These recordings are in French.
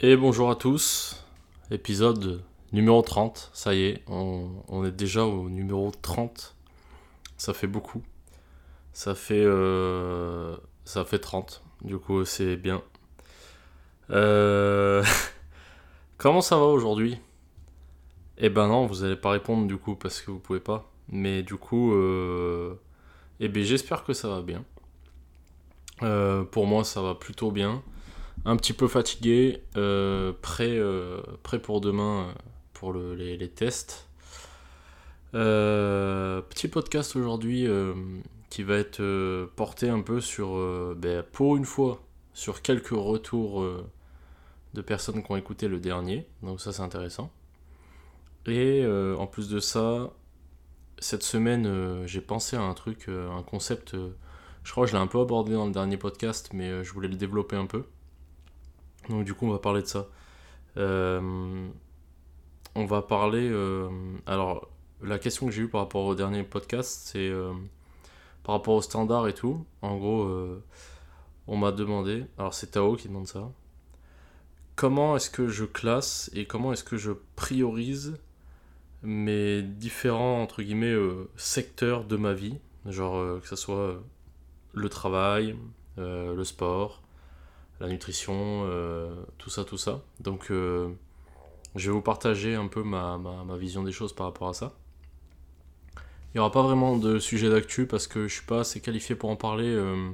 Et bonjour à tous, épisode numéro 30, ça y est, on, est déjà au numéro 30, ça fait beaucoup, ça fait, euh, ça fait 30, du coup c'est bien. Euh, comment ça va aujourd'hui? Eh ben non, vous allez pas répondre du coup parce que vous pouvez pas, mais du coup, euh, eh ben j'espère que ça va bien. pour moi ça va plutôt bien un petit peu fatigué, euh, prêt, euh, prêt pour demain euh, pour les, tests. petit podcast aujourd'hui qui va être porté un peu sur, ben, pour une fois, sur quelques retours de personnes qui ont écouté le dernier. Donc ça c'est intéressant. Et en plus de ça, cette semaine j'ai pensé à un truc, un concept, je crois que je l'ai un peu abordé dans le dernier podcast, mais je voulais le développer un peu. Donc du coup, on va parler de ça. Euh, on va parler... Euh, alors, la question que j'ai eue par rapport au dernier podcast, c'est euh, par rapport aux standards et tout. En gros, on m'a demandé, alors c'est Tao qui demande ça, comment est-ce que je classe et comment est-ce que je priorise mes différents, entre guillemets, secteurs de ma vie? Genre que ce soit le travail, le sport, la nutrition, euh, tout ça, tout ça. Donc euh, je vais vous partager un peu ma, vision des choses par rapport à ça. Il n'y aura pas vraiment de sujet d'actu parce que je suis pas assez qualifié pour en parler. Euh.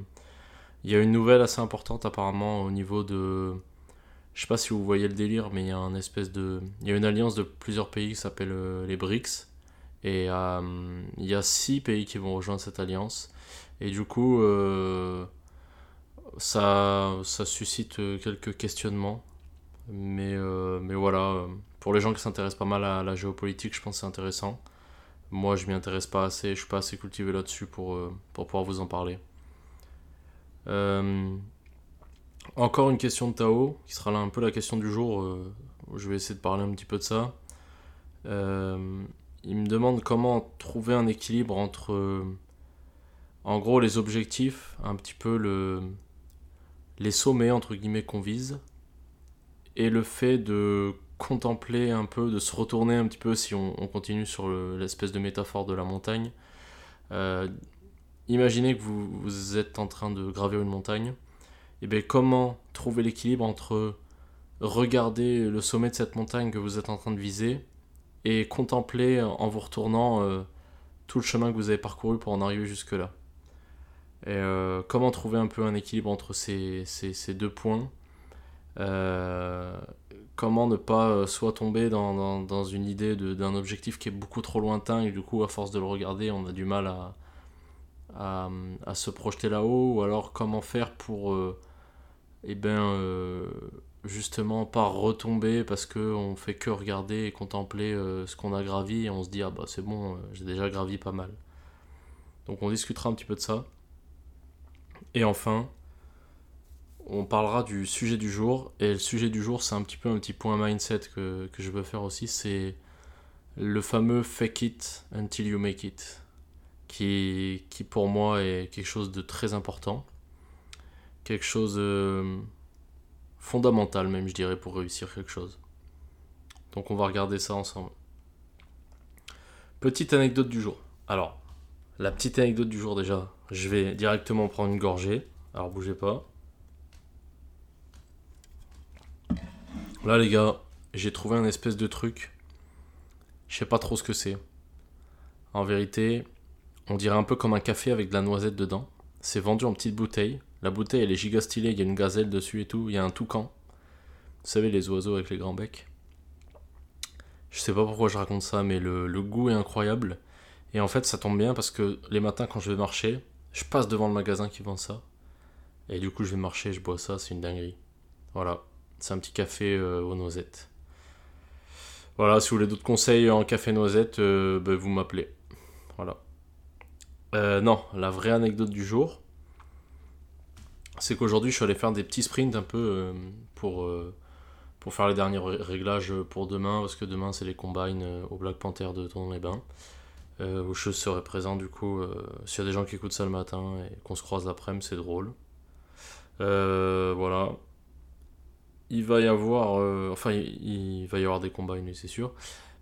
Il y a une nouvelle assez importante apparemment au niveau de... Je sais pas si vous voyez le délire, mais il y a un espèce. Il y a une alliance de plusieurs pays qui s'appelle les BRICS. Et il y a six pays qui vont rejoindre cette alliance. Et du coup, ça, ça suscite euh, quelques questionnements. Mais, euh, mais voilà, pour les gens qui s'intéressent pas mal à la géopolitique, je pense que c'est intéressant. Moi, je m'y intéresse pas assez, je suis pas assez cultivé là-dessus pour, euh, pour pouvoir vous en parler. encore une question de Tao, qui sera là un peu la question du jour. je vais essayer de parler un petit peu de ça. il me demande comment trouver un équilibre entre, en gros, les objectifs, un petit peu le, les sommets entre guillemets qu'on vise et le fait de contempler un peu, de se retourner un petit peu si on, continue sur l'espèce de métaphore de la montagne. Euh, imaginez que vous, êtes en train de gravir une montagne. Et bien comment trouver l'équilibre entre regarder le sommet de cette montagne que vous êtes en train de viser et contempler en vous retournant euh, tout le chemin que vous avez parcouru pour en arriver jusque là. Et euh, comment trouver un peu un équilibre entre ces, ces, deux points euh, Comment ne pas euh, soit tomber dans, dans, une idée d'un objectif qui est beaucoup trop lointain et du coup à force de le regarder on a du mal à, à, se projeter là-haut ou alors comment faire pour eh ben, justement pas retomber parce qu'on fait que regarder et contempler ce qu'on a gravi et on se dit ah bah c'est bon j'ai déjà gravi pas mal. Donc on discutera un petit peu de ça. Et enfin, on parlera du sujet du jour. Et le sujet du jour, c'est un petit peu un petit point mindset que, je veux faire aussi. C'est le fameux fake it until you make it. Qui, qui pour moi est quelque chose de très important. Quelque chose euh, fondamental même, je dirais, pour réussir quelque chose. Donc on va regarder ça ensemble. Petite anecdote du jour. Alors, la petite anecdote du jour déjà, je vais directement prendre une gorgée. Alors bougez pas. Là les gars, j'ai trouvé un espèce de truc. Je sais pas trop ce que c'est. En vérité, on dirait un peu comme un café avec de la noisette dedans. C'est vendu en petite bouteille. La bouteille elle est giga stylée, il y a une gazelle dessus et tout. Il y a un toucan. Vous savez les oiseaux avec les grands becs. Je sais pas pourquoi je raconte ça, mais le, le goût est incroyable. Et en fait, ça tombe bien parce que les matins, quand je vais marcher, je passe devant le magasin qui vend ça. Et du coup, je vais marcher, je bois ça, c'est une dinguerie. Voilà, c'est un petit café euh, aux noisettes. Voilà, si vous voulez d'autres conseils en café noisette, euh, ben, vous m'appelez. Voilà. Euh, non, la vraie anecdote du jour, c'est qu'aujourd'hui, je suis allé faire des petits sprints un peu pour, faire les derniers réglages pour demain, parce que demain, c'est les combines au Black Panther de Tonon-les-Bains euh, où je serai présent du coup. Euh, s'il y a des gens qui écoutent ça le matin et qu'on se croise l'après-midi, c'est drôle. Euh, voilà. il va y avoir, enfin, il, va y avoir des combats, c'est sûr.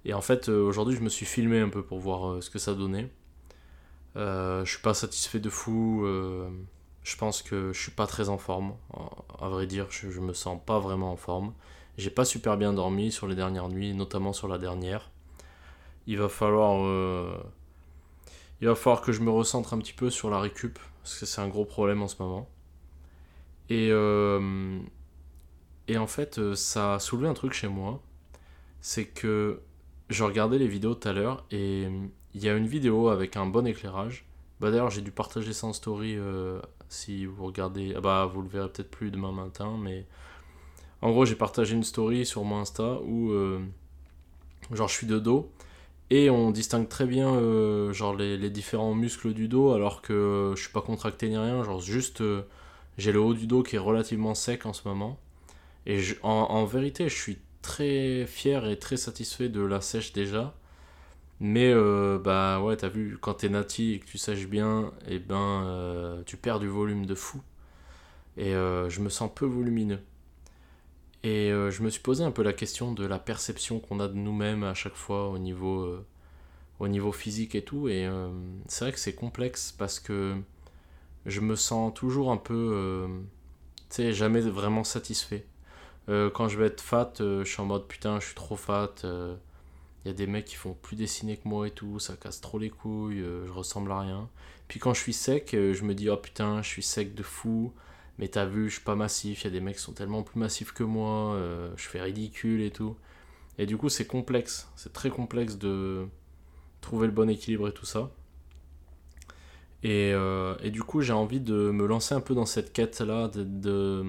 Et en fait, aujourd'hui, je me suis filmé un peu pour voir ce que ça donnait. je suis pas satisfait de fou. je pense que je suis pas très en forme. À vrai dire, je, je me sens pas vraiment en forme. J'ai pas super bien dormi sur les dernières nuits, notamment sur la dernière. Il va falloir il va falloir que je me recentre un petit peu sur la récup, parce que c'est un gros problème en ce moment. Et, euh, et en fait, euh, ça a soulevé un truc chez moi, c'est que je regardais les vidéos tout à l'heure, et il y a une vidéo avec un bon éclairage. Bah d'ailleurs, j'ai dû partager ça en story, euh, si vous regardez, ah bah vous le verrez peut-être plus demain matin, mais en gros, j'ai partagé une story sur mon Insta où, genre, je suis de dos, et on distingue très bien euh, genre les, différents muscles du dos alors que euh, je suis pas contracté ni rien. Genre juste euh, j'ai le haut du dos qui est relativement sec en ce moment. Et en, vérité je suis très fier et très satisfait de la sèche déjà. Mais bah ouais t'as vu quand t'es nati et que tu sèches bien et eh ben tu perds du volume de fou. Et je me sens peu volumineux. Et euh, je me suis posé un peu la question de la perception qu'on a de nous-mêmes à chaque fois au niveau, euh, au niveau physique et tout. Et euh, c'est vrai que c'est complexe parce que je me sens toujours un peu, tu sais, jamais vraiment satisfait. quand je vais être fat, je suis en mode putain, je suis trop fat. Il y a des mecs qui font plus dessiner que moi et tout, ça casse trop les couilles, je ressemble à rien. Puis quand je suis sec, je me dis oh putain, je suis sec de fou mais t'as vu, je suis pas massif, il y a des mecs qui sont tellement plus massifs que moi, euh, je fais ridicule et tout. Et du coup, c'est complexe, c'est très complexe de trouver le bon équilibre et tout ça. Et, euh, du coup, j'ai envie de me lancer un peu dans cette quête-là, de,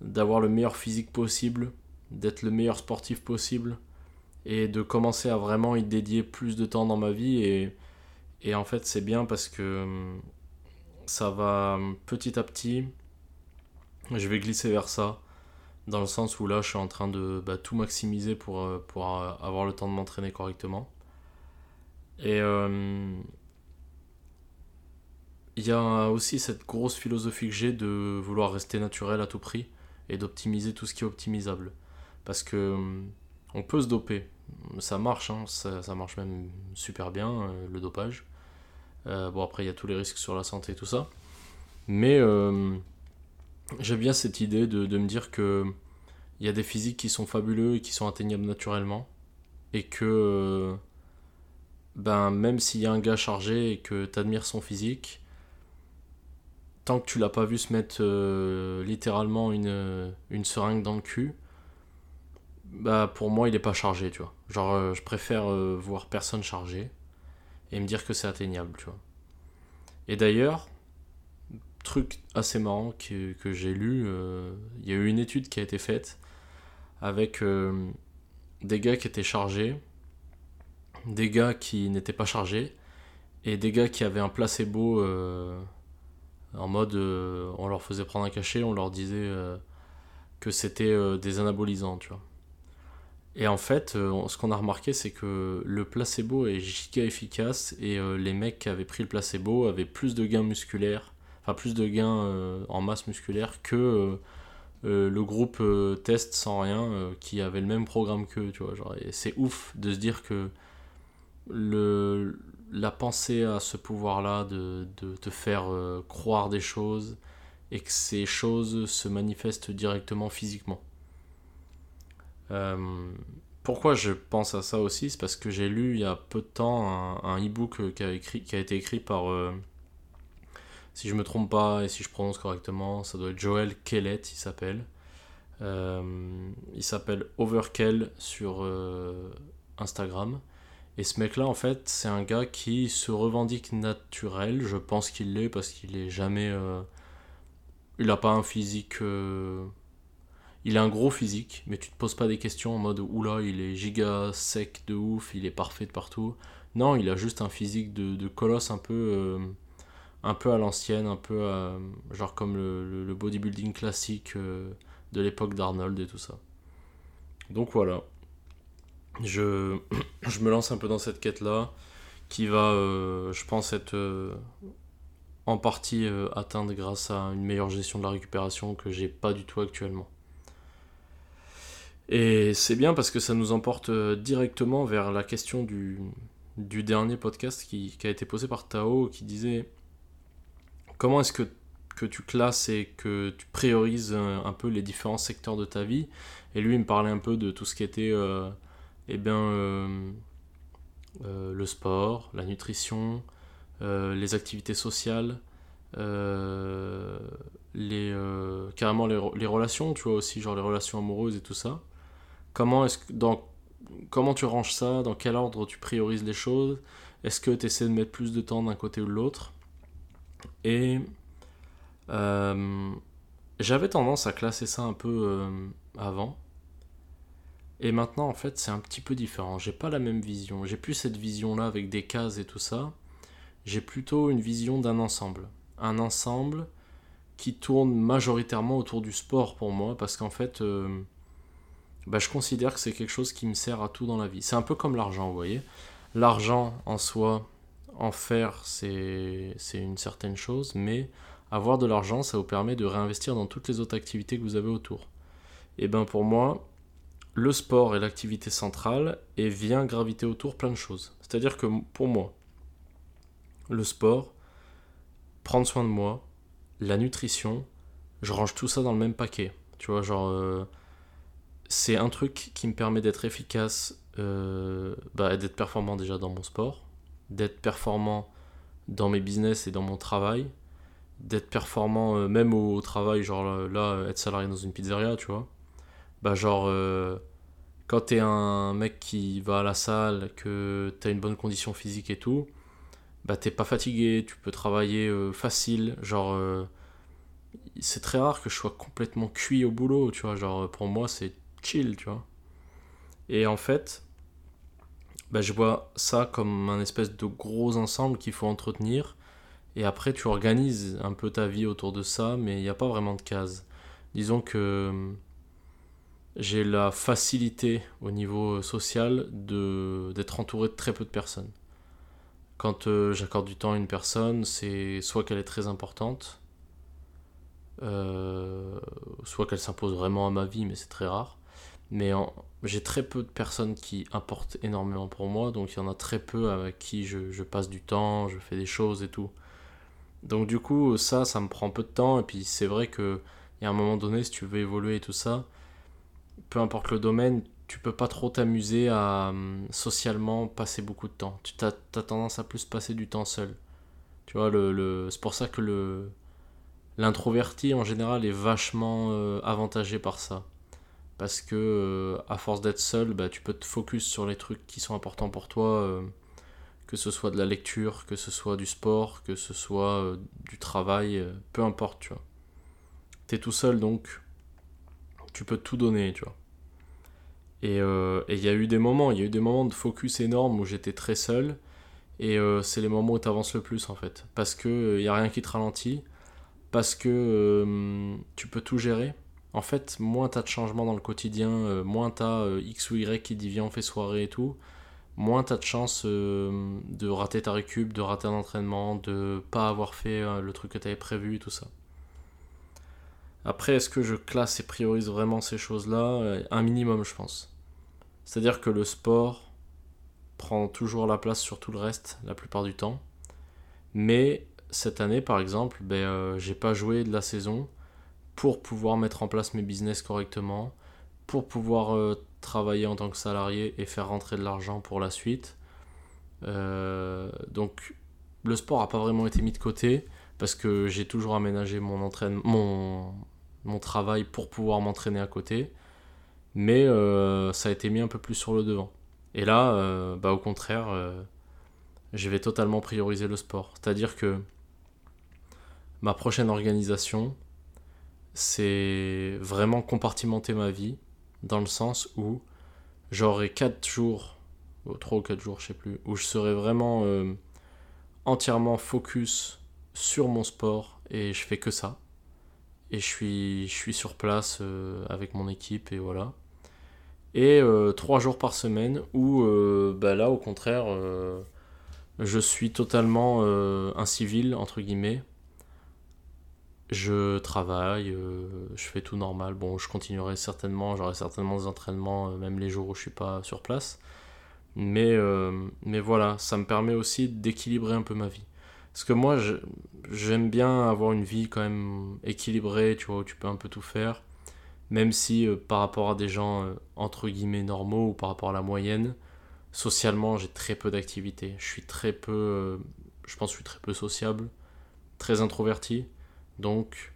d'avoir le meilleur physique possible, d'être le meilleur sportif possible, et de commencer à vraiment y dédier plus de temps dans ma vie. Et, et en fait, c'est bien parce que ça va petit à petit, je vais glisser vers ça, dans le sens où là je suis en train de bah, tout maximiser pour, euh, pour euh, avoir le temps de m'entraîner correctement. Et euh, il y a aussi cette grosse philosophie que j'ai de vouloir rester naturel à tout prix et d'optimiser tout ce qui est optimisable. Parce que on peut se doper, ça marche, hein, ça, ça, marche même super bien le dopage. Euh, bon, après, il y a tous les risques sur la santé et tout ça. Mais euh, j'aime bien cette idée de, de me dire que il y a des physiques qui sont fabuleux et qui sont atteignables naturellement. Et que, ben, même s'il y a un gars chargé et que tu admires son physique, tant que tu l'as pas vu se mettre euh, littéralement une, une seringue dans le cul, bah pour moi il est pas chargé, tu vois. Genre je préfère voir personne chargé et me dire que c'est atteignable, tu vois. Et d'ailleurs, truc assez marrant que, j'ai lu, euh, il y a eu une étude qui a été faite avec euh, des gars qui étaient chargés, des gars qui n'étaient pas chargés, et des gars qui avaient un placebo euh, en mode on leur faisait prendre un cachet, on leur disait que c'était des anabolisants. Et en fait, euh, ce qu'on a remarqué, c'est que le placebo est giga efficace et euh, les mecs qui avaient pris le placebo avaient plus de gains musculaires, enfin plus de gains euh, en masse musculaire que le groupe test sans rien qui avait le même programme qu'eux, tu vois. Genre, et c'est ouf de se dire que la pensée à ce pouvoir-là de te faire croire des choses et que ces choses se manifestent directement physiquement. Euh, pourquoi je pense à ça aussi C'est parce que j'ai lu il y a peu de temps un, e-book qui, a été écrit par, euh, si je me trompe pas et si je prononce correctement, ça doit être Joel Kellett, il s'appelle. Euh, il s'appelle Overkill sur Instagram. Et ce mec-là, en fait, c'est un gars qui se revendique naturel. Je pense qu'il l'est parce qu'il est jamais. il n'a pas un physique il a un gros physique, mais tu te poses pas des questions en mode oula, il est giga sec de ouf, il est parfait de partout. Non, il a juste un physique de, colosse un peu, euh, un peu à l'ancienne, un peu genre comme le, bodybuilding classique euh, de l'époque d'Arnold et tout ça. Donc voilà. Je, me lance un peu dans cette quête-là, qui va, euh, je pense, être en partie atteinte grâce à une meilleure gestion de la récupération que j'ai pas du tout actuellement. Et c'est bien parce que ça nous emporte directement vers la question du, du dernier podcast qui, a été posé par Tao qui disait comment est-ce que, que, tu classes et que tu priorises un, peu les différents secteurs de ta vie? Et lui, il me parlait un peu de tout ce qui était euh, eh bien, euh, euh, le sport, la nutrition, les activités sociales, les, carrément les, les, relations, tu vois aussi, genre les relations amoureuses et tout ça. Comment est-ce que dans comment tu ranges ça? Dans quel ordre tu priorises les choses? Est-ce que tu essaies de mettre plus de temps d'un côté ou de l'autre? Et euh, j'avais tendance à classer ça un peu euh, avant. Et maintenant, en fait, c'est un petit peu différent. J'ai pas la même vision. J'ai plus cette vision-là avec des cases et tout ça. J'ai plutôt une vision d'un ensemble. Un ensemble qui tourne majoritairement autour du sport pour moi, parce qu'en fait, euh, bah, je considère que c'est quelque chose qui me sert à tout dans la vie. C'est un peu comme l'argent, vous voyez. L'argent en soi, en faire, c'est une certaine chose, mais avoir de l'argent, ça vous permet de réinvestir dans toutes les autres activités que vous avez autour. Et bien pour moi, le sport est l'activité centrale et vient graviter autour plein de choses. C'est-à-dire que pour moi, le sport, prendre soin de moi, la nutrition, je range tout ça dans le même paquet. Tu vois, genre, euh, c'est un truc qui me permet d'être efficace euh, bah, d'être performant déjà dans mon sport, d'être performant dans mes business et dans mon travail, d'être performant euh, même au, travail, genre là, être salarié dans une pizzeria, tu vois. Bah, genre, euh, quand t'es un mec qui va à la salle, que t'as une bonne condition physique et tout, bah, t'es pas fatigué, tu peux travailler facile, genre. c'est très rare que je sois complètement cuit au boulot, tu vois. Genre, pour moi, c'est chill, tu vois. Et en fait, bah, je vois ça comme un espèce de gros ensemble qu'il faut entretenir. Et après, tu organises un peu ta vie autour de ça, mais il n'y a pas vraiment de cases. Disons que hum, j'ai la facilité au niveau social de d'être entouré de très peu de personnes. Quand euh, j'accorde du temps à une personne, c'est soit qu'elle est très importante, euh, soit qu'elle s'impose vraiment à ma vie, mais c'est très rare. Mais j'ai très peu de personnes qui importent énormément pour moi, donc il y en a très peu avec qui je, passe du temps, je fais des choses et tout. Donc du coup, ça, ça me prend peu de temps, et puis c'est vrai qu'il y a un moment donné, si tu veux évoluer et tout ça, peu importe le domaine, tu peux pas trop t'amuser à hum, socialement passer beaucoup de temps. Tu as, tendance à plus passer du temps seul. Tu vois, le, c'est pour ça que le l'introverti en général est vachement euh, avantagé par ça parce que euh, à force d'être seul, bah, tu peux te focus sur les trucs qui sont importants pour toi, euh, que ce soit de la lecture, que ce soit du sport, que ce soit euh, du travail, peu importe, tu vois. T'es tout seul donc tu peux tout donner, tu vois. Et il y a eu des moments, il y a eu des moments de focus énormes où j'étais très seul, et c'est les moments où tu avances le plus en fait, parce que il y a rien qui te ralentit, parce que tu peux tout gérer en fait, moins t'as de changements dans le quotidien, euh, moins t'as euh, X ou Y qui dit viens on fait soirée et tout, moins t'as de chance euh, de rater ta récup, de rater un entraînement, de pas avoir fait le truc que t'avais prévu et tout ça. Après, est-ce que je classe et priorise vraiment ces choses-là? Un minimum, je pense. C'est-à-dire que le sport prend toujours la place sur tout le reste, la plupart du temps. Mais cette année, par exemple, ben, j'ai pas joué de la saison pour pouvoir mettre en place mes business correctement, pour pouvoir euh, travailler en tant que salarié et faire rentrer de l'argent pour la suite. Euh, donc le sport n'a pas vraiment été mis de côté parce que j'ai toujours aménagé mon, entraînement, mon, travail pour pouvoir m'entraîner à côté. Mais euh, ça a été mis un peu plus sur le devant. Et là, bah, au contraire, je vais totalement prioriser le sport. C'est-à-dire que ma prochaine organisation, c'est vraiment compartimenter ma vie dans le sens où j'aurai 4 jours, 3 ou 4 jours, je sais plus, où je serai vraiment euh, entièrement focus sur mon sport et je fais que ça. Et je suis, je suis sur place euh, avec mon équipe et voilà. Et 3 euh, jours par semaine où bah là au contraire je suis totalement un civil entre guillemets je travaille, euh, je fais tout normal. Bon, je continuerai certainement, j'aurai certainement des entraînements, euh, même les jours où je suis pas sur place. Mais, mais voilà, ça me permet aussi d'équilibrer un peu ma vie. Parce que moi, j'aime bien avoir une vie quand même équilibrée, tu vois, où tu peux un peu tout faire. Même si par rapport à des gens entre guillemets normaux ou par rapport à la moyenne, socialement, j'ai très peu d'activités. Je suis très peu, je pense que je suis très peu sociable, très introverti. Donc,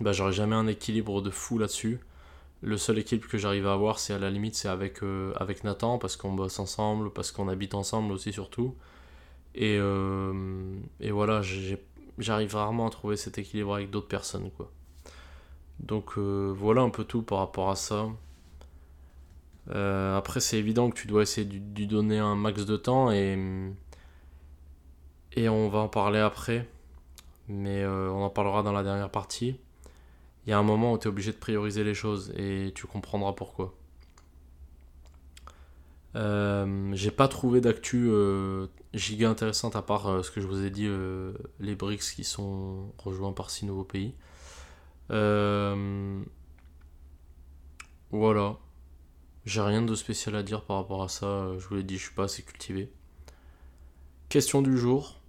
bah, j'aurai jamais un équilibre de fou là-dessus. Le seul équilibre que j'arrive à avoir, c'est à la limite, c'est avec, euh, avec Nathan, parce qu'on bosse ensemble, parce qu'on habite ensemble aussi surtout. Et, euh, et voilà, j'arrive rarement à trouver cet équilibre avec d'autres personnes. quoi. Donc euh, voilà un peu tout par rapport à ça. après, c'est évident que tu dois essayer de lui donner un max de temps et, et on va en parler après mais euh, on en parlera dans la dernière partie. Il y a un moment où tu es obligé de prioriser les choses et tu comprendras pourquoi. Euh, j'ai pas trouvé d'actu euh, giga intéressante à part ce que je vous ai dit, les BRICS qui sont rejoints par six nouveaux pays. voilà. J'ai rien de spécial à dire par rapport à ça. Je vous l'ai dit, je suis pas assez cultivé. Question du jour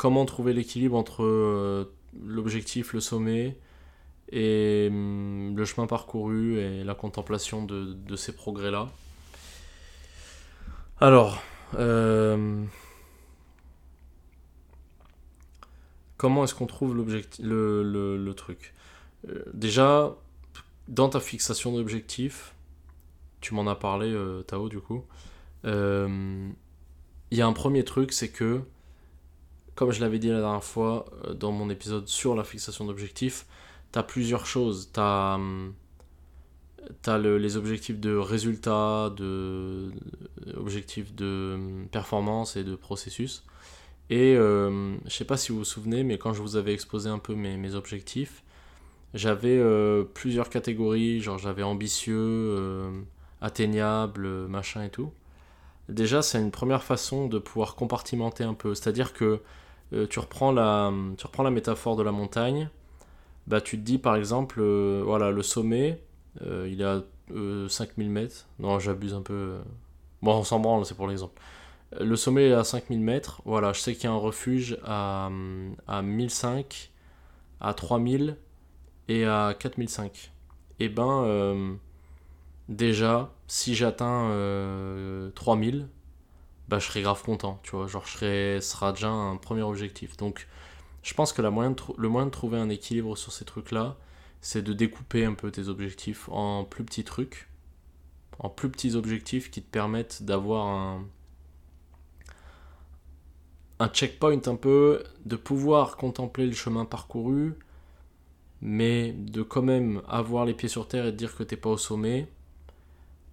comment trouver l'équilibre entre euh, l'objectif, le sommet, et hum, le chemin parcouru et la contemplation de, ces progrès-là. Alors, euh, comment est-ce qu'on trouve l'objectif, le, truc? Euh, Déjà, dans ta fixation d'objectif, tu m'en as parlé, Tao, du coup, il y a un premier truc, c'est que comme je l'avais dit la dernière fois euh, dans mon épisode sur la fixation d'objectifs, tu as plusieurs choses. Tu as, hum, les objectifs de résultat, de, objectifs de performance et de processus. Et euh, je sais pas si vous vous souvenez, mais quand je vous avais exposé un peu mes, objectifs, j'avais euh, plusieurs catégories, genre j'avais ambitieux, euh, atteignable, machin et tout. Déjà, c'est une première façon de pouvoir compartimenter un peu. C'est-à-dire que euh, tu, reprends la, tu reprends la métaphore de la montagne, bah, tu te dis par exemple, euh, voilà, le sommet, euh, il est à 5000 mètres. Non, j'abuse un peu. Bon, on s'en branle, c'est pour l'exemple. Le sommet est à 5000 mètres. Voilà, je sais qu'il y a un refuge à, à 1005, à 3000 et à 4005. Et eh ben, déjà, si j'atteins 3000, bah, je serais grave content, tu vois. Genre, je serais, ce sera déjà un premier objectif. Donc, je pense que le moyen de trouver un équilibre sur ces trucs-là, c'est de découper un peu tes objectifs en plus petits trucs, en plus petits objectifs qui te permettent d'avoir un, un checkpoint un peu, de pouvoir contempler le chemin parcouru, mais de quand même avoir les pieds sur terre et de dire que t'es pas au sommet.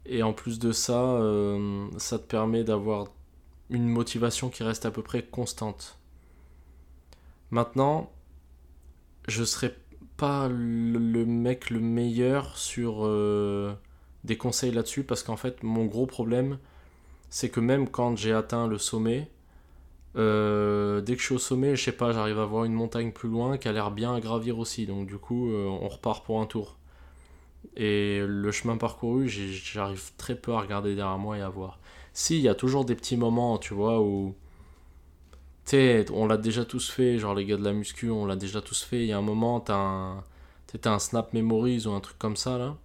Et en plus de ça, euh, ça te permet d'avoir une motivation qui reste à peu près constante. Maintenant, je serai pas le, mec le meilleur sur euh, des conseils là-dessus parce qu'en fait mon gros problème c'est que même quand j'ai atteint le sommet, euh, dès que je suis au sommet, je sais pas, j'arrive à voir une montagne plus loin qui a l'air bien à gravir aussi. Donc du coup, on repart pour un tour. Et le chemin parcouru, j'arrive très peu à regarder derrière moi et à voir. Si, il y a toujours des petits moments, tu vois, où. Tu on l'a déjà tous fait, genre les gars de la muscu, on l'a déjà tous fait. Il y a un moment, t'as un. Un Snap Memories ou un truc comme ça, là.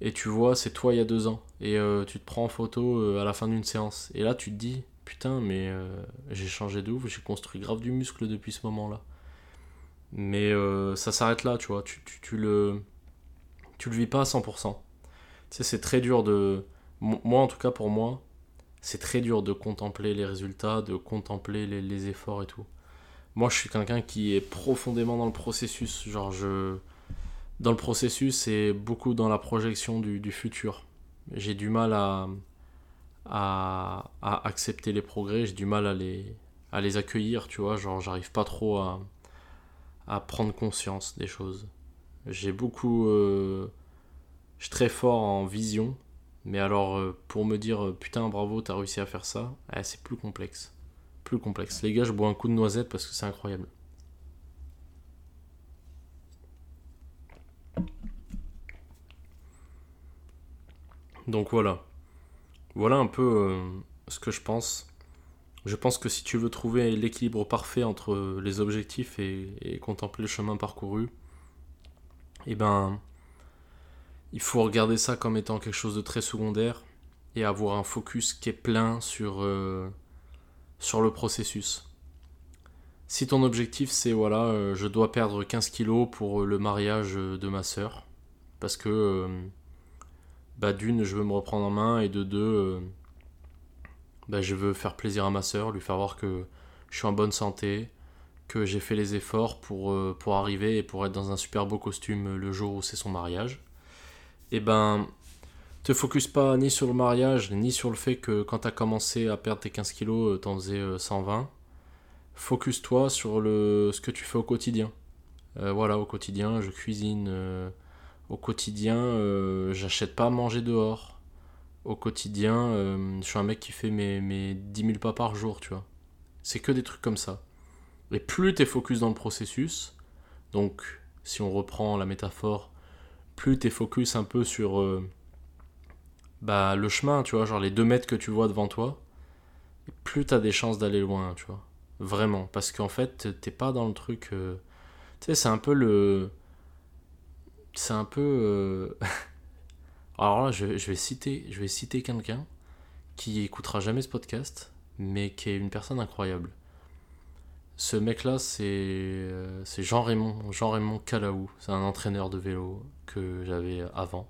Et tu vois, c'est toi il y a deux ans. Et euh, tu te prends en photo euh, à la fin d'une séance. Et là, tu te dis, putain, mais euh, j'ai changé de ouf, j'ai construit grave du muscle depuis ce moment-là. Mais ça s'arrête là, tu vois. Tu, tu, tu, le. Tu le vis pas à 100%. Tu sais, c'est très dur de. Moi, en tout cas, pour moi, c'est très dur de contempler les résultats, de contempler les, efforts et tout. Moi, je suis quelqu'un qui est profondément dans le processus. Genre, je. Dans le processus et beaucoup dans la projection du, futur. J'ai du mal à, à, accepter les progrès, j'ai du mal à les, à les accueillir, tu vois. Genre, j'arrive pas trop à, à prendre conscience des choses. J'ai beaucoup. Euh, je suis très fort en vision. Mais alors, euh, pour me dire euh, putain, bravo, t'as réussi à faire ça, eh, c'est plus complexe. Plus complexe. Les gars, je bois un coup de noisette parce que c'est incroyable. Donc voilà. Voilà un peu ce que je pense. Je pense que si tu veux trouver l'équilibre parfait entre les objectifs et contempler le chemin parcouru, eh ben, il faut regarder ça comme étant quelque chose de très secondaire et avoir un focus qui est plein sur, euh, sur le processus. Si ton objectif c'est voilà, euh, je dois perdre 15 kilos pour le mariage de ma soeur, parce que bah, d'une, je veux me reprendre en main, et de deux, euh, bah, je veux faire plaisir à ma soeur, lui faire voir que je suis en bonne santé, que j'ai fait les efforts pour, euh, pour arriver et pour être dans un super beau costume le jour où c'est son mariage. Et ben, te focus pas ni sur le mariage, ni sur le fait que quand tu as commencé à perdre tes 15 kilos, euh, t'en faisais 120. Focus-toi sur le, ce que tu fais au quotidien. voilà, au quotidien, je cuisine au quotidien, euh, j'achète pas à manger dehors. Au quotidien, euh, je suis un mec qui fait mes, mes 10 000 pas par jour, tu vois. C'est que des trucs comme ça. Et plus tu es focus dans le processus, donc si on reprend la métaphore, plus tu es focus un peu sur euh, bah, le chemin, tu vois, genre les 2 mètres que tu vois devant toi, plus tu as des chances d'aller loin, tu vois. Vraiment. Parce qu'en fait, t'es pas dans le truc. tu sais, c'est un peu le c'est un peu. Euh, alors là, je, vais citer, je vais citer quelqu'un qui écoutera jamais ce podcast, mais qui est une personne incroyable. Ce mec-là, c'est euh, c'est Jean Raymond, Jean Raymond Calaou. C'est un entraîneur de vélo que j'avais avant.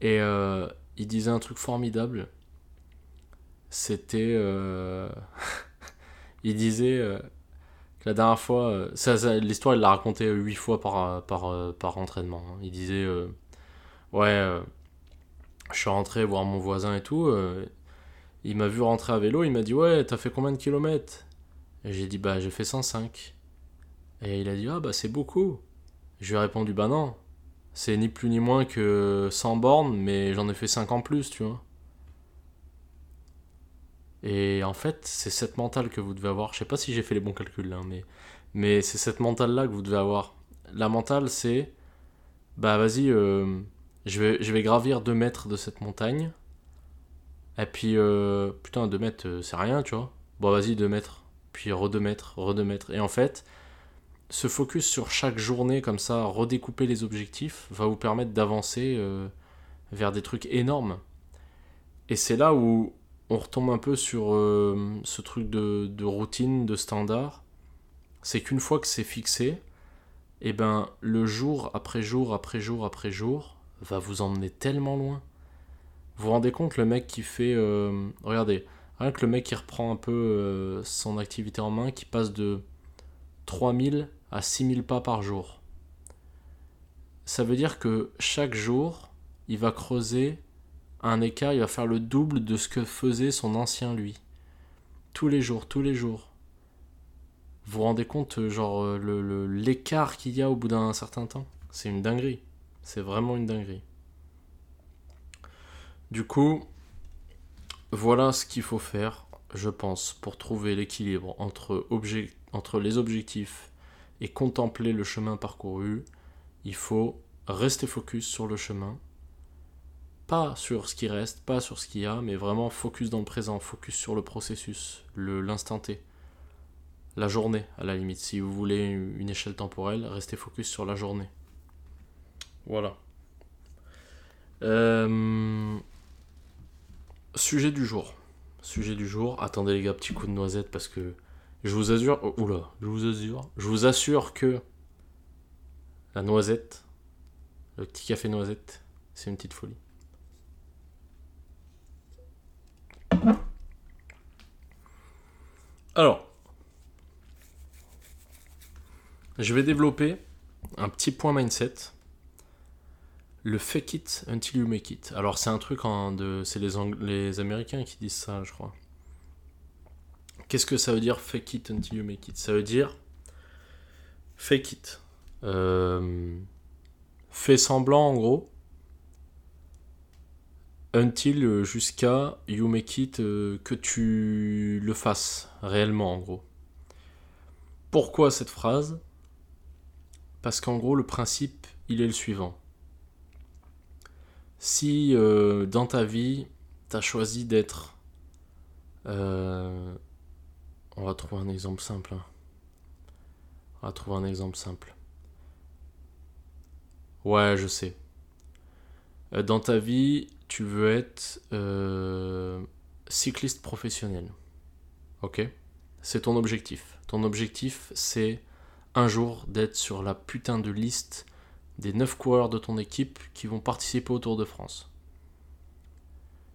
Et euh, il disait un truc formidable. C'était. il disait la dernière fois, euh, l'histoire, il l'a raconté huit fois euh, euh, par entraînement. Hein. Il disait Ouais, je suis rentré voir mon voisin et tout. il m'a vu rentrer à vélo. Il m'a dit Ouais, t'as fait combien de kilomètres? J'ai dit Bah, j'ai fait 105. Et il a dit Ah, bah, c'est beaucoup. Je lui ai répondu Bah, non. C'est ni plus ni moins que 100 bornes, mais j'en ai fait 5 en plus, tu vois. Et en fait, c'est cette mentale que vous devez avoir. Je sais pas si j'ai fait les bons calculs là, mais, mais c'est cette mentale là que vous devez avoir. La mentale, c'est bah vas-y, euh, je, vais, je vais gravir 2 mètres de cette montagne. Et puis, euh, putain, 2 mètres, euh, c'est rien, tu vois. Bon, vas-y, 2 mètres. Puis re 2 mètres, re 2 mètres. Et en fait, ce focus sur chaque journée, comme ça, redécouper les objectifs, va vous permettre d'avancer vers des trucs énormes. Et c'est là où on retombe un peu sur euh, ce truc de, routine, de standard. C'est qu'une fois que c'est fixé, eh ben, le jour après jour après jour après jour va vous emmener tellement loin. Vous vous rendez compte, le mec qui fait. Euh, regardez, rien que le mec qui reprend un peu euh, son activité en main, qui passe de 3000 à 6000 pas par jour. Ça veut dire que chaque jour, il va creuser un écart, il va faire le double de ce que faisait son ancien lui. Tous les jours, tous les jours. Vous vous rendez compte, euh, genre, euh, l'écart qu'il y a au bout d'un certain temps? C'est une dinguerie. C'est vraiment une dinguerie. Du coup, voilà ce qu'il faut faire, je pense, pour trouver l'équilibre entre, les objectifs et contempler le chemin parcouru. Il faut rester focus sur le chemin pas sur ce qui reste, pas sur ce qu'il y a, mais vraiment focus dans le présent, focus sur le processus, l'instant T. La journée, à la limite. Si vous voulez une échelle temporelle, restez focus sur la journée. Voilà. Euh, sujet du jour. Sujet du jour. Attendez les gars, petit coup de noisette parce que je vous assure. Oh, oula, je vous assure. Je vous assure que la noisette, le petit café noisette, c'est une petite folie. Alors, je vais développer un petit point mindset. Le fake it until you make it. Alors c'est un truc de, c'est les, les Américains qui disent ça, je crois. Qu'est-ce que ça veut dire fake it until you make it? Ça veut dire fake it. Euh, fais semblant en gros until euh, jusqu'à you make it euh, que tu le fasses réellement en gros. Pourquoi cette phrase? Parce qu'en gros le principe il est le suivant. Si euh, dans ta vie, tu as choisi d'être... Euh, on va trouver un exemple simple. Hein. On va trouver un exemple simple. Ouais, je sais. Euh, dans ta vie, tu veux être cycliste professionnel. Ok? C'est ton objectif. Ton objectif, c'est un jour d'être sur la putain de liste des 9 coureurs de ton équipe qui vont participer au Tour de France.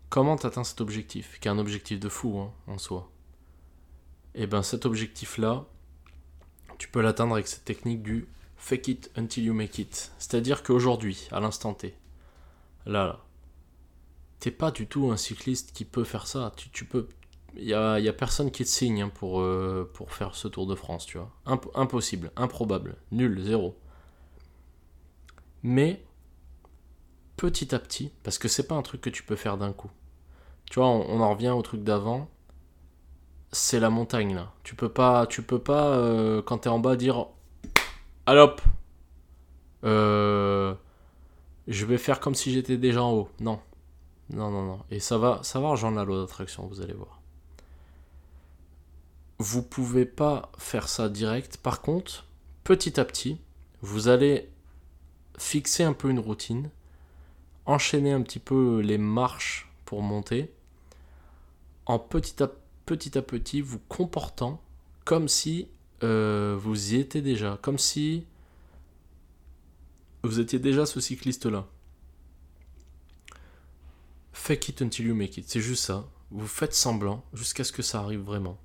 Comment tu atteins cet objectif Qui est un objectif de fou hein, en soi? Et eh bien cet objectif-là, tu peux l'atteindre avec cette technique du fake it until you make it. C'est-à-dire qu'aujourd'hui, à l'instant T, là, là, t'es pas du tout un cycliste qui peut faire ça. Tu, peux, il y a, personne qui te signe hein, pour, euh, pour faire ce Tour de France, tu vois. impossible, improbable, nul, zéro. Mais petit à petit, parce que c'est pas un truc que tu peux faire d'un coup. Tu vois, on, en revient au truc d'avant. C'est la montagne là. Tu peux pas, tu peux pas euh, quand t'es en bas dire, allop, euh, je vais faire comme si j'étais déjà en haut. Non, non, non, non. Et ça va, ça va rejoindre la loi d'attraction, vous allez voir. Vous pouvez pas faire ça direct. Par contre, petit à petit, vous allez fixer un peu une routine, enchaîner un petit peu les marches pour monter, en petit à petit, vous comportant comme si euh, vous y étiez déjà, comme si vous étiez déjà ce cycliste-là. Fake it until you make it, c'est juste ça. Vous faites semblant jusqu'à ce que ça arrive vraiment.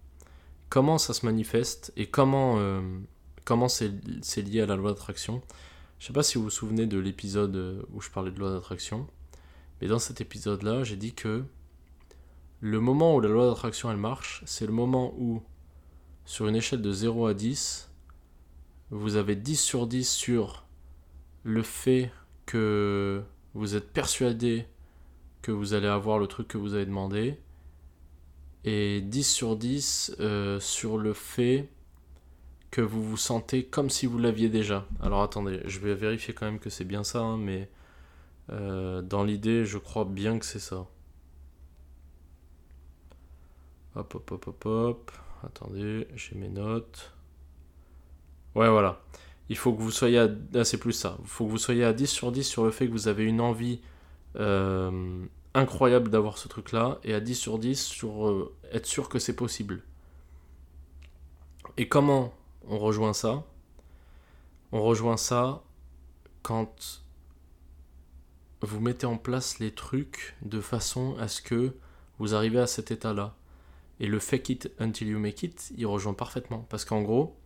Comment ça se manifeste et comment euh, comment c'est lié à la loi d'attraction je sais pas si vous vous souvenez de l'épisode euh, où je parlais de loi d'attraction, mais dans cet épisode-là, j'ai dit que le moment où la loi d'attraction elle marche, c'est le moment où, sur une échelle de 0 à 10, vous avez 10 sur 10 sur le fait que vous êtes persuadé que vous allez avoir le truc que vous avez demandé, et 10 sur 10 euh, sur le fait que vous vous sentez comme si vous l'aviez déjà. Alors attendez, je vais vérifier quand même que c'est bien ça, hein, mais euh, dans l'idée, je crois bien que c'est ça. Hop, hop, hop, hop, hop. Attendez, j'ai mes notes. Ouais, voilà. Il faut que vous soyez à... Ah, c'est plus ça. Il faut que vous soyez à 10 sur 10 sur le fait que vous avez une envie euh, incroyable d'avoir ce truc-là, et à 10 sur 10 sur euh, être sûr que c'est possible. Et comment on rejoint ça. On rejoint ça quand vous mettez en place les trucs de façon à ce que vous arrivez à cet état-là. Et le fake it until you make it, il rejoint parfaitement. Parce qu'en gros,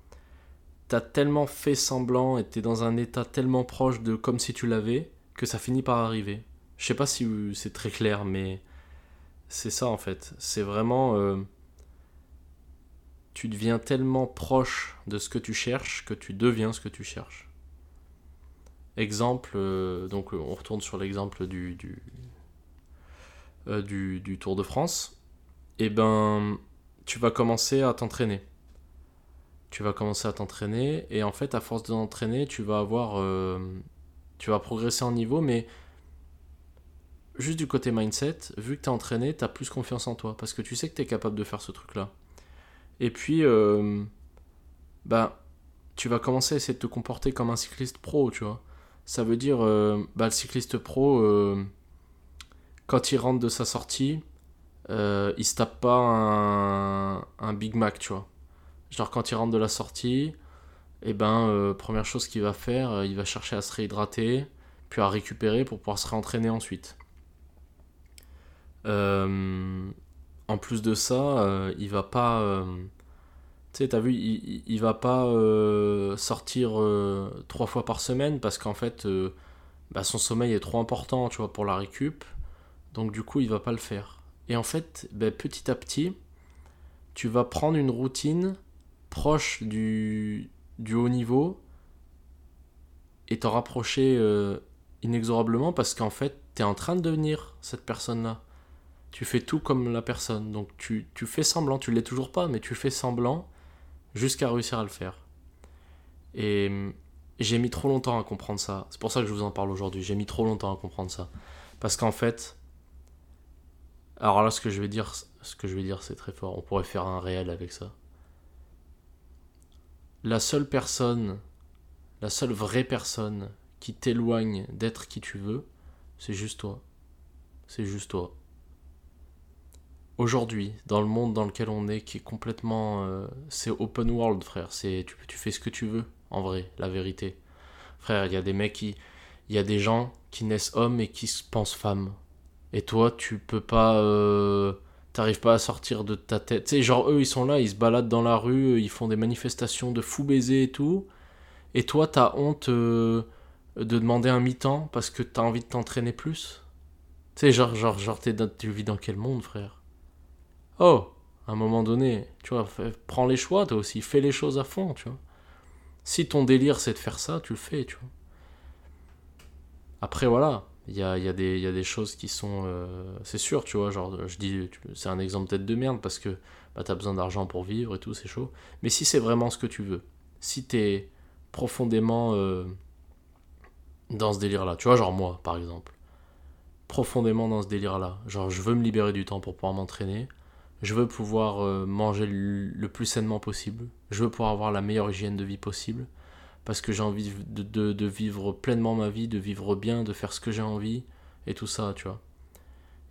t'as tellement fait semblant et t'es dans un état tellement proche de comme si tu l'avais que ça finit par arriver. Je sais pas si c'est très clair, mais c'est ça en fait. C'est vraiment. Euh, tu deviens tellement proche de ce que tu cherches que tu deviens ce que tu cherches. Exemple, euh, donc euh, on retourne sur l'exemple du, euh, du, du, Tour de France. Et eh ben, tu vas commencer à t'entraîner. Tu vas commencer à t'entraîner et en fait, à force de t'entraîner, tu vas avoir, tu vas progresser en niveau, mais juste du côté mindset, vu que tu entraîné, tu as plus confiance en toi parce que tu sais que tu es capable de faire ce truc-là. Et puis, euh, bah, tu vas commencer à essayer de te comporter comme un cycliste pro, tu vois. Ça veut dire, euh, bah, le cycliste pro, euh, quand il rentre de sa sortie, il se tape pas un, Big Mac, tu vois. Genre, quand il rentre de la sortie, eh ben, première chose qu'il va faire, il va chercher à se réhydrater, puis à récupérer pour pouvoir se réentraîner ensuite. En plus de ça, euh, il va pas. Euh, va pas euh, sortir trois fois par semaine parce qu'en fait, bah, son sommeil est trop important, pour la récup. Donc du coup, il va pas le faire. Et en fait, bah, petit à petit, tu vas prendre une routine proche du, du haut niveau et t'en rapprocher inexorablement parce qu'en fait, tu es en train de devenir cette personne-là tu fais tout comme la personne. Donc tu, fais semblant, tu l'es toujours pas, mais tu fais semblant jusqu'à réussir à le faire. Et j'ai mis trop longtemps à comprendre ça. C'est pour ça que je vous en parle aujourd'hui. J'ai mis trop longtemps à comprendre ça. Parce qu'en fait, alors là, ce que je vais dire, ce que je vais dire, c'est très fort. On pourrait faire un réel avec ça. La seule personne, la seule vraie personne qui t'éloigne d'être qui tu veux, c'est juste toi. C'est juste toi. Aujourd'hui, dans le monde dans lequel on est, qui est complètement, euh, c'est open world, frère. C'est tu, fais ce que tu veux, en vrai, la vérité. Frère, il y a des mecs qui, il y a des gens qui naissent hommes et qui se pensent femmes. Et toi, tu peux pas. Euh, T'arrives pas à sortir de ta tête. Tu sais, genre, eux, ils sont là, ils se baladent dans la rue, ils font des manifestations de fous baisers et tout. Et toi, t'as honte euh, de demander un mi-temps parce que t'as envie de t'entraîner plus? Tu sais, genre, genre, genre, tu vis dans quel monde, frère? Oh, à un moment donné, tu vois, prends les choix, toi aussi, fais les choses à fond, tu vois. Si ton délire c'est de faire ça, tu le fais, tu vois. Après, voilà, il y a, y, a y a, des choses qui sont. Euh, c'est sûr, tu vois, genre, je dis, c'est un exemple peut-être de merde parce que bah, t'as besoin d'argent pour vivre et tout, c'est chaud. Mais si c'est vraiment ce que tu veux, si t'es profondément euh, dans ce délire-là, tu vois, genre moi, par exemple, profondément dans ce délire-là, genre, je veux me libérer du temps pour pouvoir m'entraîner, je veux pouvoir euh, manger le plus sainement possible, je veux pouvoir avoir la meilleure hygiène de vie possible parce que j'ai envie de, vivre pleinement ma vie, de vivre bien, de faire ce que j'ai envie, et tout ça, tu vois.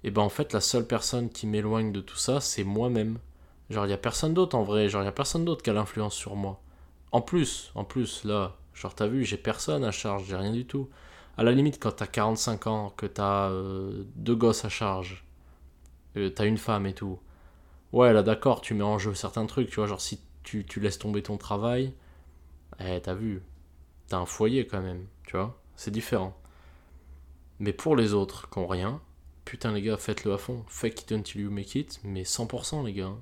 Et ben en fait, la seule personne qui m'éloigne de tout ça, c'est moi-même. Genre, il y a personne d'autre en vrai, genre, il y a personne d'autre qui a l'influence sur moi. En plus, en plus, là, genre, t'as vu, j'ai personne à charge, j'ai rien du tout. À la limite, quand t'as 45 ans, que t'as euh, deux gosses à charge, euh, t'as une femme et tout. Ouais, là, d'accord, tu mets en jeu certains trucs, tu vois, genre, si tu, tu laisses tomber ton travail, eh, t'as vu, t'as un foyer quand même, tu vois, c'est différent. Mais pour les autres qui ont rien, putain les gars, faites-le à fond. Fake it until you make it, mais 100% les gars.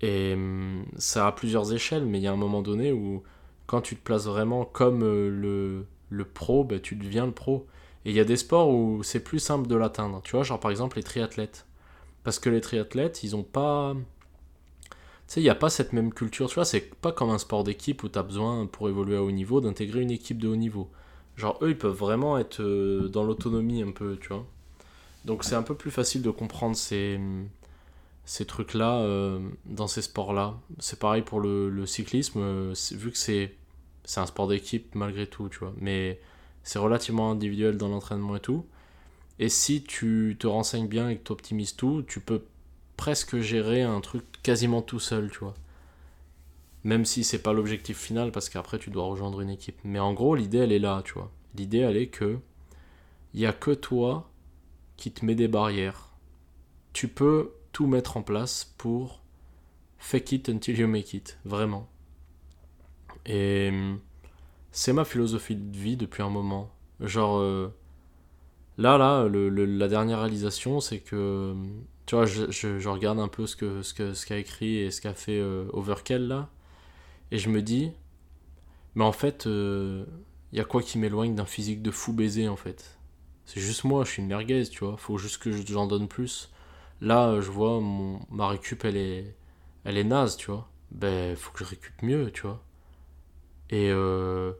Et hum, ça a plusieurs échelles, mais il y a un moment donné où quand tu te places vraiment comme euh, le, le pro, bah, tu deviens le pro. Et il y a des sports où c'est plus simple de l'atteindre. Tu vois, genre par exemple les triathlètes. Parce que les triathlètes, ils ont pas sais, il n'y a pas cette même culture, tu vois, c'est pas comme un sport d'équipe où tu as besoin, pour évoluer à haut niveau, d'intégrer une équipe de haut niveau. Genre, eux, ils peuvent vraiment être euh, dans l'autonomie un peu, tu vois. Donc, c'est un peu plus facile de comprendre ces, ces trucs-là euh, dans ces sports-là. C'est pareil pour le, cyclisme, euh, vu que c'est un sport d'équipe malgré tout, tu vois. Mais c'est relativement individuel dans l'entraînement et tout. Et si tu te renseignes bien et que tu optimises tout, tu peux presque gérer un truc quasiment tout seul, tu vois. Même si c'est pas l'objectif final, parce qu'après tu dois rejoindre une équipe. Mais en gros, l'idée elle est là, tu vois. L'idée elle est que il y a que toi qui te met des barrières. Tu peux tout mettre en place pour fake it until you make it, vraiment. Et c'est ma philosophie de vie depuis un moment. Genre, euh, là, là, la dernière réalisation, c'est que tu vois, je, regarde un peu ce que, ce qu'a écrit et ce qu'a fait euh, Overkill là, et je me dis, mais en fait, il euh, y a quoi qui m'éloigne d'un physique de fou baiser en fait? C'est juste moi, je suis une merguez, tu vois, faut juste que j'en donne plus. Là, je vois, mon, ma récup, elle est, elle est naze, tu vois. Ben, faut que je récup mieux, tu vois. Et euh,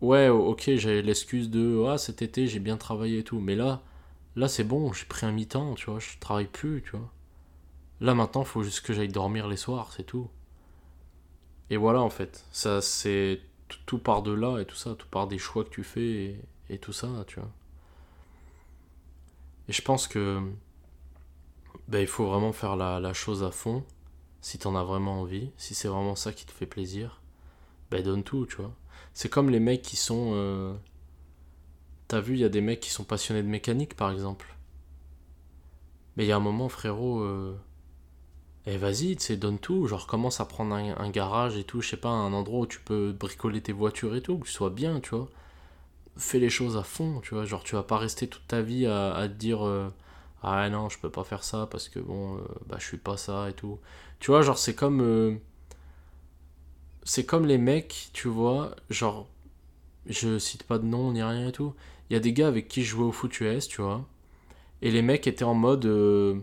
ouais, ok, j'avais l'excuse de, ah, cet été, j'ai bien travaillé et tout, mais là, Là, c'est bon, j'ai pris un mi-temps, tu vois, je travaille plus, tu vois. Là, maintenant, faut juste que j'aille dormir les soirs, c'est tout. Et voilà, en fait, ça, c'est tout, part de là et tout ça, tout part des choix que tu fais et, tout ça, tu vois. Et je pense que ben, il faut vraiment faire la, chose à fond, si t'en as vraiment envie, si c'est vraiment ça qui te fait plaisir, ben donne tout, tu vois. C'est comme les mecs qui sont euh, T'as vu, il y a des mecs qui sont passionnés de mécanique, par exemple. Mais il y a un moment, frérot, euh... eh vas-y, tu sais, donne tout. Genre, commence à prendre un, garage et tout, je sais pas, un endroit où tu peux bricoler tes voitures et tout, que tu sois bien, tu vois. Fais les choses à fond, tu vois. Genre, tu vas pas rester toute ta vie à, te dire, euh, ah non, je peux pas faire ça parce que bon, bah, je suis pas ça et tout. Tu vois, genre, c'est comme. C'est comme les mecs, tu vois, genre, je cite pas de nom ni rien et tout il y a des gars avec qui je jouais au foot US, tu vois. Et les mecs étaient en mode euh,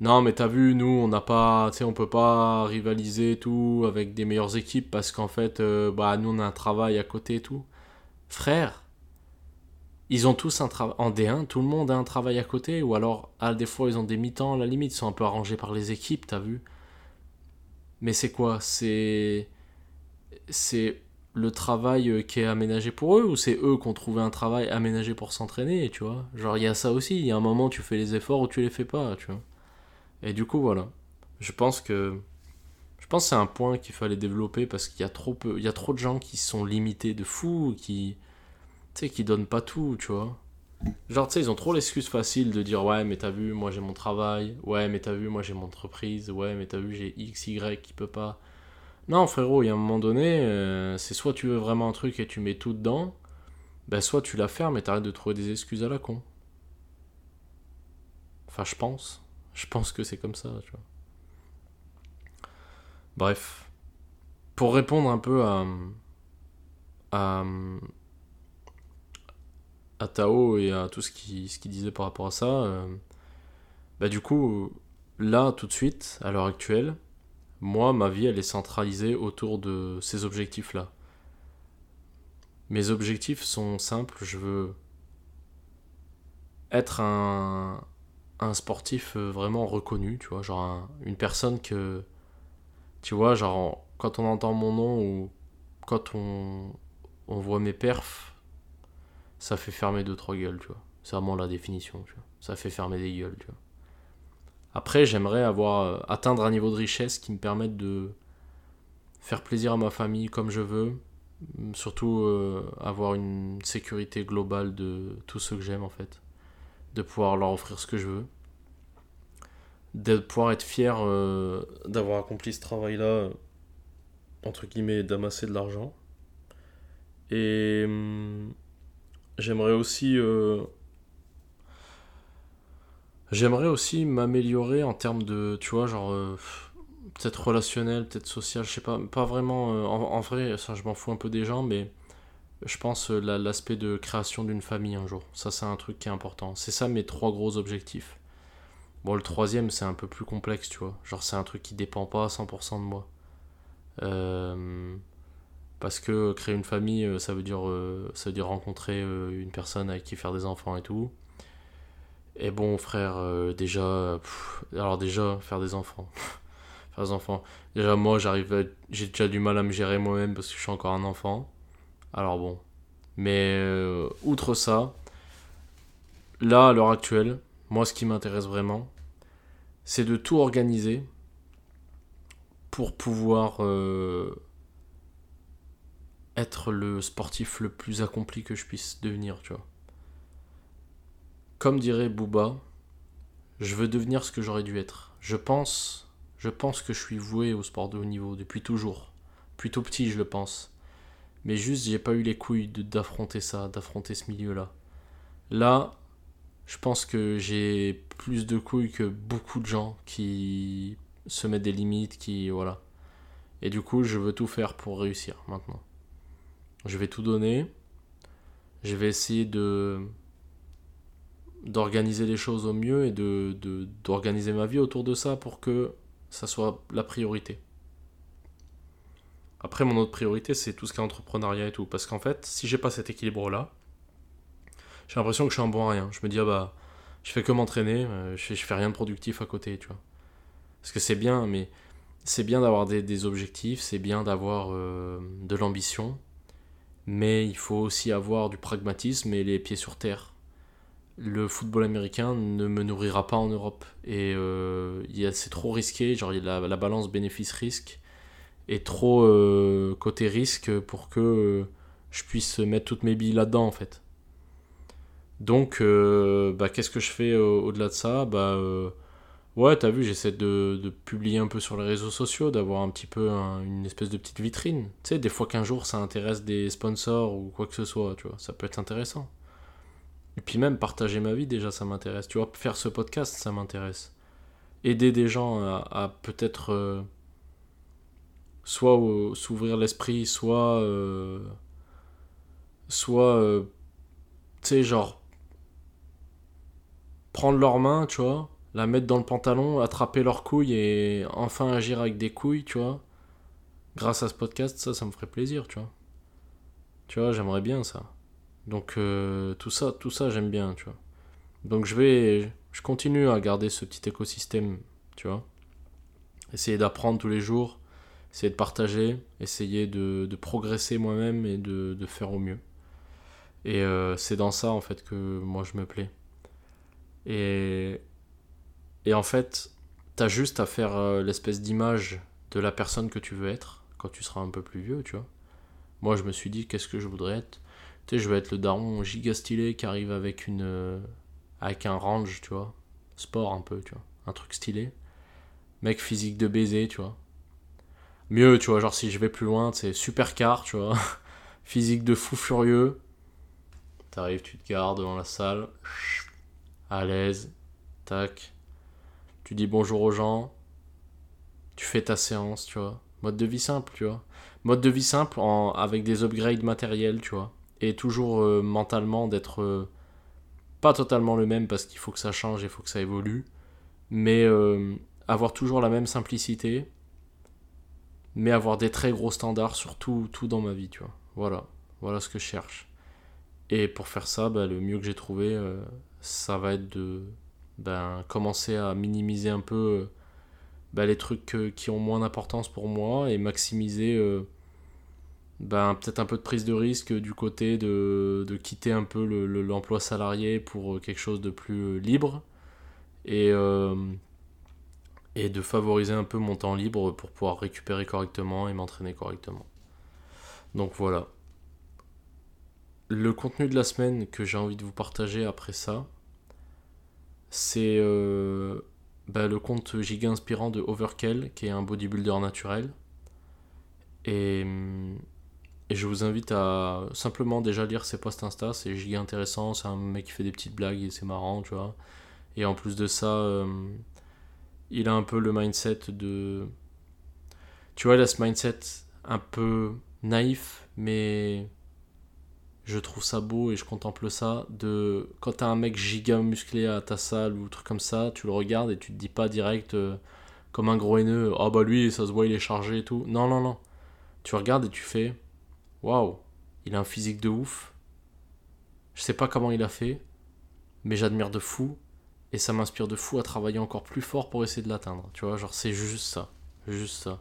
non mais t'as vu nous on n'a pas tu sais on peut pas rivaliser tout avec des meilleures équipes parce qu'en fait euh, bah nous on a un travail à côté et tout. Frère, ils ont tous un travail. En D1, tout le monde a un travail à côté, ou alors, à des fois, ils ont des mi-temps, à la limite, ils sont un peu arrangés par les équipes, t'as vu Mais c'est quoi? C'est. C'est le travail euh, qui est aménagé pour eux, ou c'est eux qui ont trouvé un travail aménagé pour s'entraîner, tu vois? Genre, il y a ça aussi, il y a un moment, tu fais les efforts ou tu les fais pas, tu vois? Et du coup, voilà. Je pense que. Je pense c'est un point qu'il fallait développer parce qu'il y a trop peu, il y a trop de gens qui sont limités de fou, qui tu sais, qui donnent pas tout, tu vois? Genre, tu sais, ils ont trop l'excuse facile de dire Ouais, mais t'as vu, moi j'ai mon travail. Ouais, mais t'as vu, moi j'ai mon entreprise. Ouais, mais t'as vu, j'ai X, Y qui peut pas. Non, frérot, il y a un moment donné, euh, c'est soit tu veux vraiment un truc et tu mets tout dedans, ben soit tu la fermes et t'arrêtes de trouver des excuses à la con. Enfin, je pense. Je pense que c'est comme ça, tu vois. Bref. Pour répondre un peu à. à à Tao et à tout ce qu'il ce disait par rapport à ça, euh, bah du coup, là, tout de suite, à l'heure actuelle, moi, ma vie, elle est centralisée autour de ces objectifs-là. Mes objectifs sont simples, je veux être un, sportif euh, vraiment reconnu, tu vois, genre une personne que, tu vois, genre quand on entend mon nom ou quand on, on voit mes perfs, ça fait fermer deux trois gueules, tu vois. C'est vraiment la définition, tu vois. Ça fait fermer des gueules, tu vois. Après, j'aimerais avoir euh, atteindre un niveau de richesse qui me permette de faire plaisir à ma famille comme je veux, surtout euh, avoir une sécurité globale de tous ceux que j'aime en fait, de pouvoir leur offrir ce que je veux, de pouvoir être fier euh, d'avoir accompli ce travail-là, entre guillemets, d'amasser de l'argent. Et hum, J'aimerais aussi. Euh, j'aimerais aussi m'améliorer en termes de. Tu vois, genre. Euh, peut-être relationnel, peut-être social, je sais pas. Pas vraiment. Euh, en, vrai, ça, je m'en fous un peu des gens, mais. Je pense l'aspect de création d'une famille un jour. Ça, c'est un truc qui est important. C'est ça mes trois gros objectifs. Bon, le troisième, c'est un peu plus complexe, tu vois. Genre, c'est un truc qui dépend pas à 100% de moi. Euh parce que créer une famille, euh, ça veut dire, euh, ça veut dire rencontrer euh, une personne avec qui faire des enfants et tout. Et bon, frère, déjà, alors déjà, faire des enfants. faire des enfants. Déjà, moi, j'arrive, j'ai déjà du mal à me gérer moi-même parce que je suis encore un enfant. Alors bon. Mais outre ça, là, à l'heure actuelle, moi, ce qui m'intéresse vraiment, c'est de tout organiser pour pouvoir être le sportif le plus accompli que je puisse devenir, tu vois. Comme dirait Booba, je veux devenir ce que j'aurais dû être. Je pense, je pense que je suis voué au sport de haut niveau depuis toujours. Plutôt petit, je le pense. Mais juste, j'ai pas eu les couilles d'affronter ça, d'affronter ce milieu-là. Là, je pense que j'ai plus de couilles que beaucoup de gens qui se mettent des limites, qui voilà. Et du coup, je veux tout faire pour réussir maintenant. Je vais tout donner. Je vais essayer de d'organiser les choses au mieux et de, d'organiser ma vie autour de ça pour que ça soit la priorité. Après, mon autre priorité, c'est tout ce qui est entrepreneuriat et tout. Parce qu'en fait, si j'ai pas cet équilibre-là, j'ai l'impression que je suis un bon à rien. Je me dis, ah bah, je fais que m'entraîner, euh, je, fais, rien de productif à côté, tu vois. Parce que c'est bien, mais c'est bien d'avoir des, objectifs, c'est bien d'avoir euh, de l'ambition, mais il faut aussi avoir du pragmatisme et les pieds sur terre. Le football américain ne me nourrira pas en Europe. Et euh, c'est trop risqué, genre la, la balance bénéfice-risque est trop euh, côté risque pour que euh, je puisse mettre toutes mes billes là-dedans en fait. Donc, bah, qu'est-ce que je fais au-delà de ça? Bah, Ouais, t'as vu, j'essaie de, publier un peu sur les réseaux sociaux, d'avoir un petit peu une espèce de petite vitrine. Tu sais, des fois qu'un jour ça intéresse des sponsors ou quoi que ce soit, tu vois, ça peut être intéressant. Et puis même partager ma vie, déjà, ça m'intéresse. Tu vois, faire ce podcast, ça m'intéresse. Aider des gens à, peut-être euh, soit s'ouvrir l'esprit, soit. Euh, soit. Euh, tu sais, genre. Prendre leurs mains, tu vois la mettre dans le pantalon, attraper leurs couilles et enfin agir avec des couilles, tu vois. Grâce à ce podcast, ça, ça me ferait plaisir, tu vois. Tu vois, j'aimerais bien ça. Donc euh, tout ça, tout ça j'aime bien, tu vois. Donc je vais, je continue à garder ce petit écosystème, tu vois. Essayer d'apprendre tous les jours, essayer de partager, essayer de, progresser moi-même et de, faire au mieux. Et euh, c'est dans ça en fait que moi je me plais. Et, et en fait, t'as juste à faire euh, l'espèce d'image de la personne que tu veux être quand tu seras un peu plus vieux, tu vois. Moi je me suis dit qu'est-ce que je voudrais être? Tu sais, je vais être le daron giga stylé qui arrive avec une. Euh, avec un range, tu vois. Sport un peu, tu vois. Un truc stylé. Mec physique de baiser, tu vois. Mieux, tu vois, genre si je vais plus loin, c'est super car, tu vois. physique de fou furieux. T'arrives, tu te gardes devant la salle. À l'aise. Tac. Tu dis bonjour aux gens. Tu fais ta séance, tu vois. Mode de vie simple, tu vois. Mode de vie simple en, avec des upgrades matériels, tu vois et toujours euh, mentalement d'être euh, pas totalement le même parce qu'il faut que ça change, il faut que ça évolue, mais euh, avoir toujours la même simplicité, mais avoir des très gros standards sur tout, dans ma vie, tu vois. Voilà, voilà ce que je cherche. Et pour faire ça, bah, le mieux que j'ai trouvé, ça va être de ben, commencer à minimiser un peu bah, les trucs qui ont moins d'importance pour moi et maximiser ben, peut-être un peu de prise de risque du côté de, de quitter un peu l'emploi le, salarié pour euh, quelque chose de plus euh, libre et, euh, et de favoriser un peu mon temps libre pour pouvoir récupérer correctement et m'entraîner correctement. Donc voilà. Le contenu de la semaine que j'ai envie de vous partager après ça, c'est ben, le compte giga inspirant de Overkill, qui est un bodybuilder naturel. Et hum, et je vous invite à simplement déjà lire ses posts Insta, c'est giga intéressant, c'est un mec qui fait des petites blagues et c'est marrant, tu vois. Et en plus de ça, euh, il a un peu le mindset de... Tu vois, il a ce mindset un peu naïf, mais je trouve ça beau et je contemple ça. De quand t'as un mec giga musclé à ta salle ou truc comme ça, tu le regardes et tu te dis pas direct euh, comme un gros haineux, ah oh bah lui ça se voit il est chargé et tout. Non non non. Tu regardes et tu fais, waouh, il a un physique de ouf. Je sais pas comment il a fait, mais j'admire de fou et ça m'inspire de fou à travailler encore plus fort pour essayer de l'atteindre. Tu vois, genre c'est juste ça, juste ça.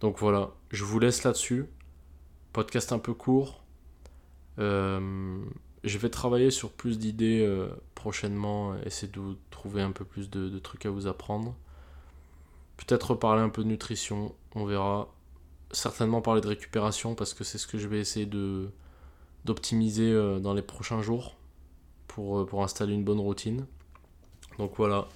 Donc voilà, je vous laisse là-dessus. Podcast un peu court. Euh, je vais travailler sur plus d'idées euh, prochainement, essayer de trouver un peu plus de, trucs à vous apprendre. Peut-être reparler un peu de nutrition, on verra certainement parler de récupération parce que c'est ce que je vais essayer d'optimiser euh, dans les prochains jours pour, euh, pour installer une bonne routine. Donc voilà,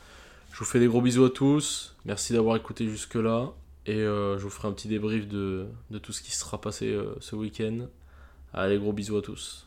je vous fais des gros bisous à tous, merci d'avoir écouté jusque là et euh, je vous ferai un petit débrief de, de tout ce qui sera passé ce week-end. Allez, gros bisous à tous.